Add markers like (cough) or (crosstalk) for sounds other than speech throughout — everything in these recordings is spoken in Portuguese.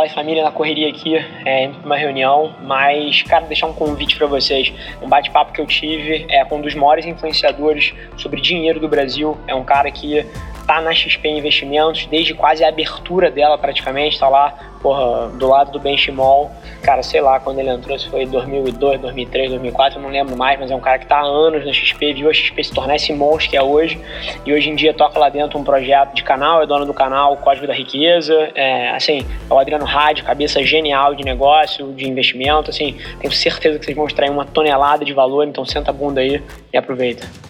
Fala família na correria aqui, é, uma reunião, mas, cara, deixar um convite para vocês. Um bate-papo que eu tive é com um dos maiores influenciadores sobre dinheiro do Brasil. É um cara que tá na XP Investimentos desde quase a abertura dela praticamente, tá lá, porra, do lado do Benchimol. Cara, sei lá quando ele entrou, se foi 2002, 2003, 2004, eu não lembro mais, mas é um cara que tá há anos na XP, viu a XP se tornar esse monstro que é hoje. E hoje em dia toca lá dentro um projeto de canal, é dono do canal Código da Riqueza. É, assim, é o Adriano Rádio, cabeça genial de negócio, de investimento. Assim, tenho certeza que vocês vão extrair uma tonelada de valor, então senta a bunda aí e aproveita.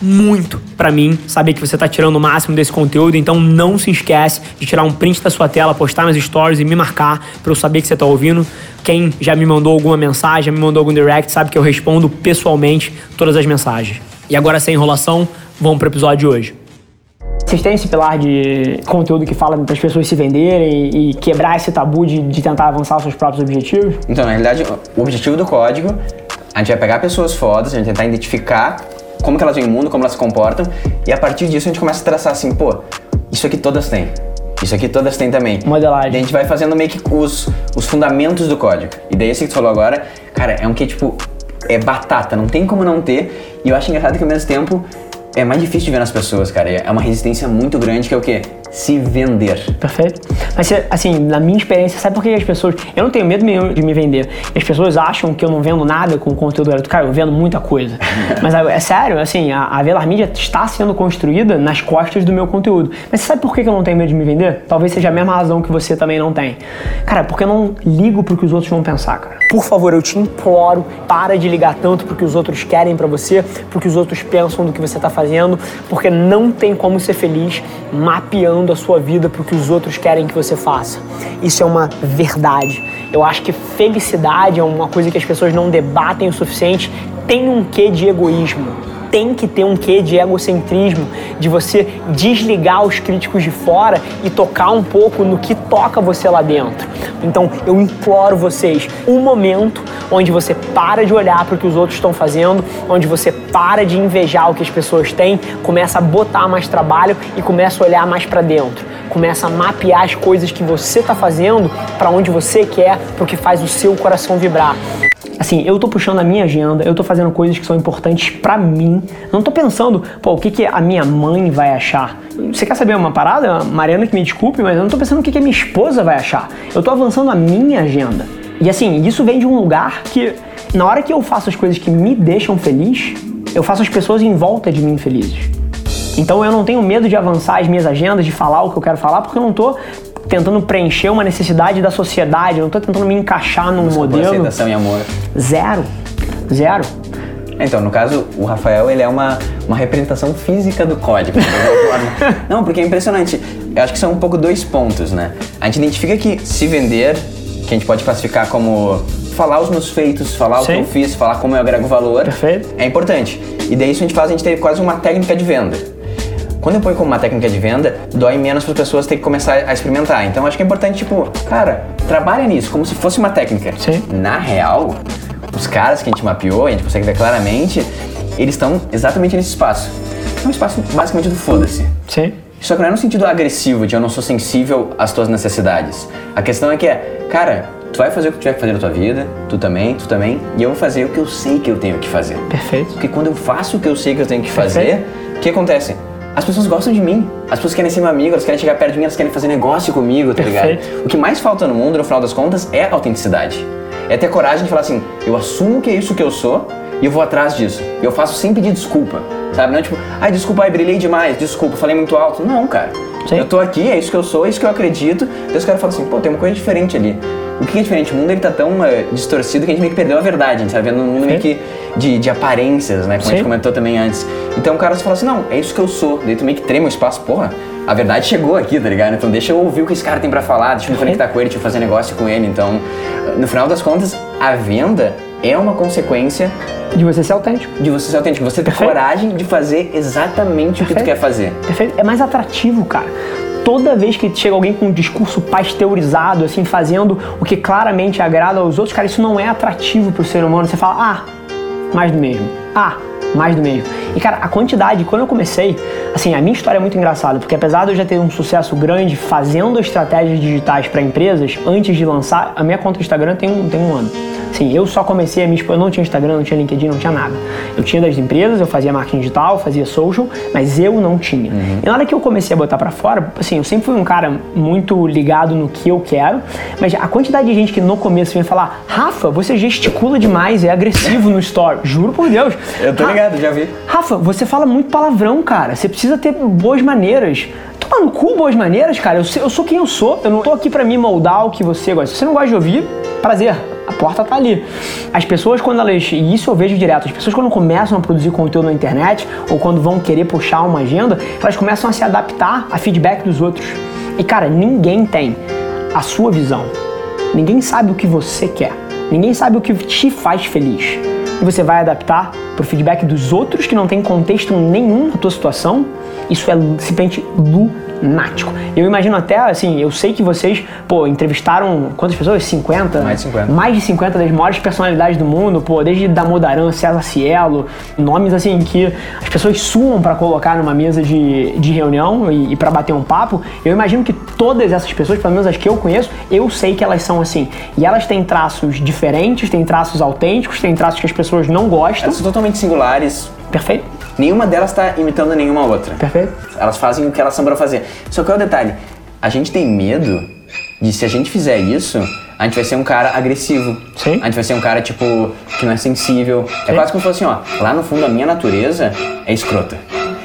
muito para mim saber que você está tirando o máximo desse conteúdo, então não se esquece de tirar um print da sua tela, postar nas stories e me marcar para eu saber que você está ouvindo. Quem já me mandou alguma mensagem, já me mandou algum direct, sabe que eu respondo pessoalmente todas as mensagens. E agora, sem enrolação, vamos pro episódio de hoje. Vocês têm esse pilar de conteúdo que fala para as pessoas se venderem e quebrar esse tabu de, de tentar avançar os seus próprios objetivos? Então, na realidade, o objetivo do código, a gente vai pegar pessoas fodas, a gente tentar identificar como que elas veem o mundo, como elas se comportam, e a partir disso a gente começa a traçar assim, pô, isso aqui todas têm. Isso aqui todas têm também. Modelagem. Daí a gente vai fazendo meio que os, os fundamentos do código. E daí esse que tu falou agora, cara, é um que tipo, é batata, não tem como não ter. E eu acho engraçado que ao mesmo tempo é mais difícil de ver nas pessoas, cara. É uma resistência muito grande que é o quê? Se vender. Perfeito. Mas, assim, na minha experiência, sabe por que as pessoas. Eu não tenho medo de me vender. As pessoas acham que eu não vendo nada com o conteúdo gratuito. Cara, eu vendo muita coisa. (laughs) Mas é sério, assim, a, a Velar Media está sendo construída nas costas do meu conteúdo. Mas você sabe por que eu não tenho medo de me vender? Talvez seja a mesma razão que você também não tem. Cara, porque eu não ligo pro que os outros vão pensar, cara. Por favor, eu te imploro, para de ligar tanto pro que os outros querem para você, pro que os outros pensam do que você tá fazendo, porque não tem como ser feliz mapeando a sua vida pro que os outros querem que você faça. Isso é uma verdade. Eu acho que felicidade é uma coisa que as pessoas não debatem o suficiente. Tem um quê de egoísmo tem que ter um quê de egocentrismo, de você desligar os críticos de fora e tocar um pouco no que toca você lá dentro. Então eu imploro vocês um momento onde você para de olhar para o que os outros estão fazendo, onde você para de invejar o que as pessoas têm, começa a botar mais trabalho e começa a olhar mais para dentro. Começa a mapear as coisas que você está fazendo para onde você quer, para o que faz o seu coração vibrar. Assim, eu tô puxando a minha agenda, eu tô fazendo coisas que são importantes para mim. Não tô pensando, pô, o que, que a minha mãe vai achar. Você quer saber uma parada? Mariana que me desculpe, mas eu não tô pensando o que, que a minha esposa vai achar. Eu tô avançando a minha agenda. E assim, isso vem de um lugar que, na hora que eu faço as coisas que me deixam feliz, eu faço as pessoas em volta de mim felizes. Então eu não tenho medo de avançar as minhas agendas, de falar o que eu quero falar, porque eu não tô tentando preencher uma necessidade da sociedade, eu não estou tentando me encaixar num Busca modelo. aceitação e amor. Zero. Zero. Então, no caso, o Rafael, ele é uma, uma representação física do código, (laughs) Não, porque é impressionante. Eu acho que são um pouco dois pontos, né? A gente identifica que se vender, que a gente pode classificar como falar os meus feitos, falar Sim. o que eu fiz, falar como eu agrego valor, Perfeito. é importante. E daí isso a gente faz, a gente tem quase uma técnica de venda. Quando eu ponho como uma técnica de venda, dói menos para as pessoas terem que começar a experimentar. Então acho que é importante, tipo, cara, trabalha nisso como se fosse uma técnica. Sim. Na real, os caras que a gente mapeou, a gente consegue ver claramente, eles estão exatamente nesse espaço. É um espaço basicamente do foda-se. Sim. Só que não é no sentido agressivo, de eu não sou sensível às tuas necessidades. A questão é que é, cara, tu vai fazer o que tu tiver que fazer na tua vida, tu também, tu também, e eu vou fazer o que eu sei que eu tenho que fazer. Perfeito. Porque quando eu faço o que eu sei que eu tenho que fazer, o que acontece? as pessoas gostam de mim. As pessoas querem ser meu amigo, elas querem chegar perto de mim, elas querem fazer negócio comigo, tá ligado? O que mais falta no mundo, no final das contas, é autenticidade. É ter coragem de falar assim, eu assumo que é isso que eu sou e eu vou atrás disso. Eu faço sem pedir desculpa, sabe? Não é tipo, ai, desculpa, ai, brilhei demais, desculpa, falei muito alto. Não, cara. Sim. Eu tô aqui, é isso que eu sou, é isso que eu acredito. Deus cara fala assim, pô, tem uma coisa diferente ali. O que é diferente? O mundo ele tá tão uh, distorcido que a gente meio que perdeu a verdade. A gente tá vendo um mundo Sim. meio que de, de aparências, né? Como Sim. a gente comentou também antes. Então o cara só fala assim, não, é isso que eu sou. Daí tu meio que trema o espaço, porra, a verdade chegou aqui, tá ligado? Então deixa eu ouvir o que esse cara tem para falar, deixa eu me conectar com ele, deixa eu fazer negócio com ele. Então, no final das contas, a venda é uma consequência de você ser autêntico. De você ser autêntico, você ter coragem de fazer exatamente Perfeito. o que tu quer fazer. Perfeito. É mais atrativo, cara toda vez que chega alguém com um discurso pasteurizado, assim, fazendo o que claramente agrada aos outros, cara, isso não é atrativo pro ser humano. Você fala, ah, mais do mesmo. Ah, mais do mesmo. E cara, a quantidade, quando eu comecei, assim, a minha história é muito engraçada, porque apesar de eu já ter um sucesso grande fazendo estratégias digitais para empresas, antes de lançar, a minha conta do Instagram tem um, tem um ano. Sim, eu só comecei a me expor, eu não tinha Instagram, não tinha LinkedIn, não tinha nada. Eu tinha das empresas, eu fazia marketing digital, fazia social, mas eu não tinha. Uhum. E na hora que eu comecei a botar para fora, assim, eu sempre fui um cara muito ligado no que eu quero, mas a quantidade de gente que no começo vem falar, Rafa, você gesticula demais, é agressivo no store. Juro por Deus. Eu tô ligado, já vi. Rafa, você fala muito palavrão, cara. Você precisa ter boas maneiras. Toma no cu, boas maneiras, cara. Eu, eu sou quem eu sou. Eu não tô aqui para me moldar o que você gosta. Se você não gosta de ouvir, prazer a porta tá ali. As pessoas, quando elas. E isso eu vejo direto, as pessoas, quando começam a produzir conteúdo na internet, ou quando vão querer puxar uma agenda, elas começam a se adaptar a feedback dos outros. E, cara, ninguém tem a sua visão. Ninguém sabe o que você quer. Ninguém sabe o que te faz feliz. E você vai adaptar para o feedback dos outros que não tem contexto nenhum na tua situação. Isso é simplesmente lunático. Eu imagino até, assim, eu sei que vocês, pô, entrevistaram quantas pessoas? 50? Mais de 50. Mais de 50 das maiores personalidades do mundo, pô, desde Damodaran, César Cielo, nomes assim que as pessoas suam para colocar numa mesa de, de reunião e, e para bater um papo. Eu imagino que todas essas pessoas, pelo menos as que eu conheço, eu sei que elas são assim. E elas têm traços diferentes, têm traços autênticos, têm traços que as pessoas não gostam. Elas são totalmente singulares. Perfeito. Nenhuma delas está imitando nenhuma outra. Perfeito. Elas fazem o que elas são para fazer. Só que é o detalhe, a gente tem medo de se a gente fizer isso, a gente vai ser um cara agressivo. Sim. A gente vai ser um cara, tipo, que não é sensível. É quase como se fosse assim, ó, lá no fundo a minha natureza é escrota.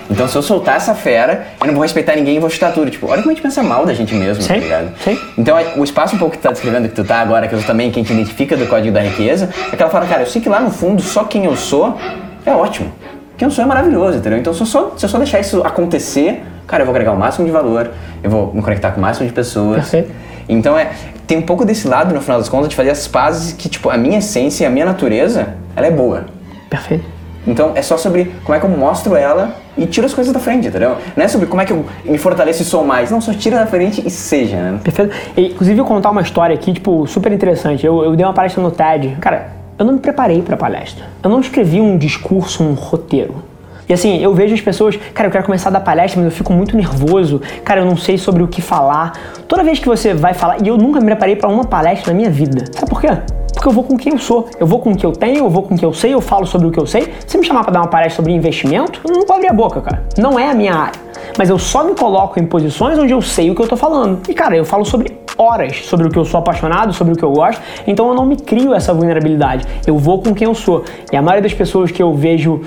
Então se eu soltar essa fera, eu não vou respeitar ninguém e vou chutar tudo. Tipo, olha como a gente pensa mal da gente mesmo, sim, tá ligado? Sim. Então o espaço um pouco que tu tá descrevendo que tu tá agora, que eu também, quem te identifica do código da riqueza, é que ela fala, cara, eu sei que lá no fundo só quem eu sou é ótimo. Quem eu sou é maravilhoso, entendeu? Então se eu só, se eu só deixar isso acontecer, cara, eu vou agregar o máximo de valor, eu vou me conectar com o máximo de pessoas. Perfeito. Então é, tem um pouco desse lado, no final das contas, de fazer as pazes que, tipo, a minha essência e a minha natureza, ela é boa. Perfeito. Então é só sobre como é que eu mostro ela e tiro as coisas da frente, entendeu? Não é sobre como é que eu me fortaleço e sou mais. Não, só tira da frente e seja, né? Perfeito. E, inclusive, eu contar uma história aqui, tipo, super interessante. Eu, eu dei uma palestra no TED. Cara, eu não me preparei pra palestra. Eu não escrevi um discurso, um roteiro. E assim, eu vejo as pessoas, cara, eu quero começar a dar palestra, mas eu fico muito nervoso. Cara, eu não sei sobre o que falar. Toda vez que você vai falar, e eu nunca me preparei para uma palestra na minha vida. Sabe por quê? Porque eu vou com quem eu sou, eu vou com o que eu tenho, eu vou com o que eu sei, eu falo sobre o que eu sei. Se me chamar para dar uma palestra sobre investimento, eu não vou abrir a boca, cara. Não é a minha área. Mas eu só me coloco em posições onde eu sei o que eu tô falando. E cara, eu falo sobre horas sobre o que eu sou apaixonado, sobre o que eu gosto, então eu não me crio essa vulnerabilidade. Eu vou com quem eu sou. E a maioria das pessoas que eu vejo,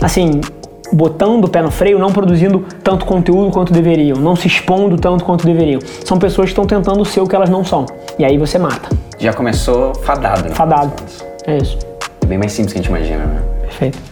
assim, botando o pé no freio, não produzindo tanto conteúdo quanto deveriam, não se expondo tanto quanto deveriam. São pessoas que estão tentando ser o que elas não são. E aí você mata. Já começou fadado, né? Fadado. É isso. É bem mais simples que a gente imagina, né? Perfeito.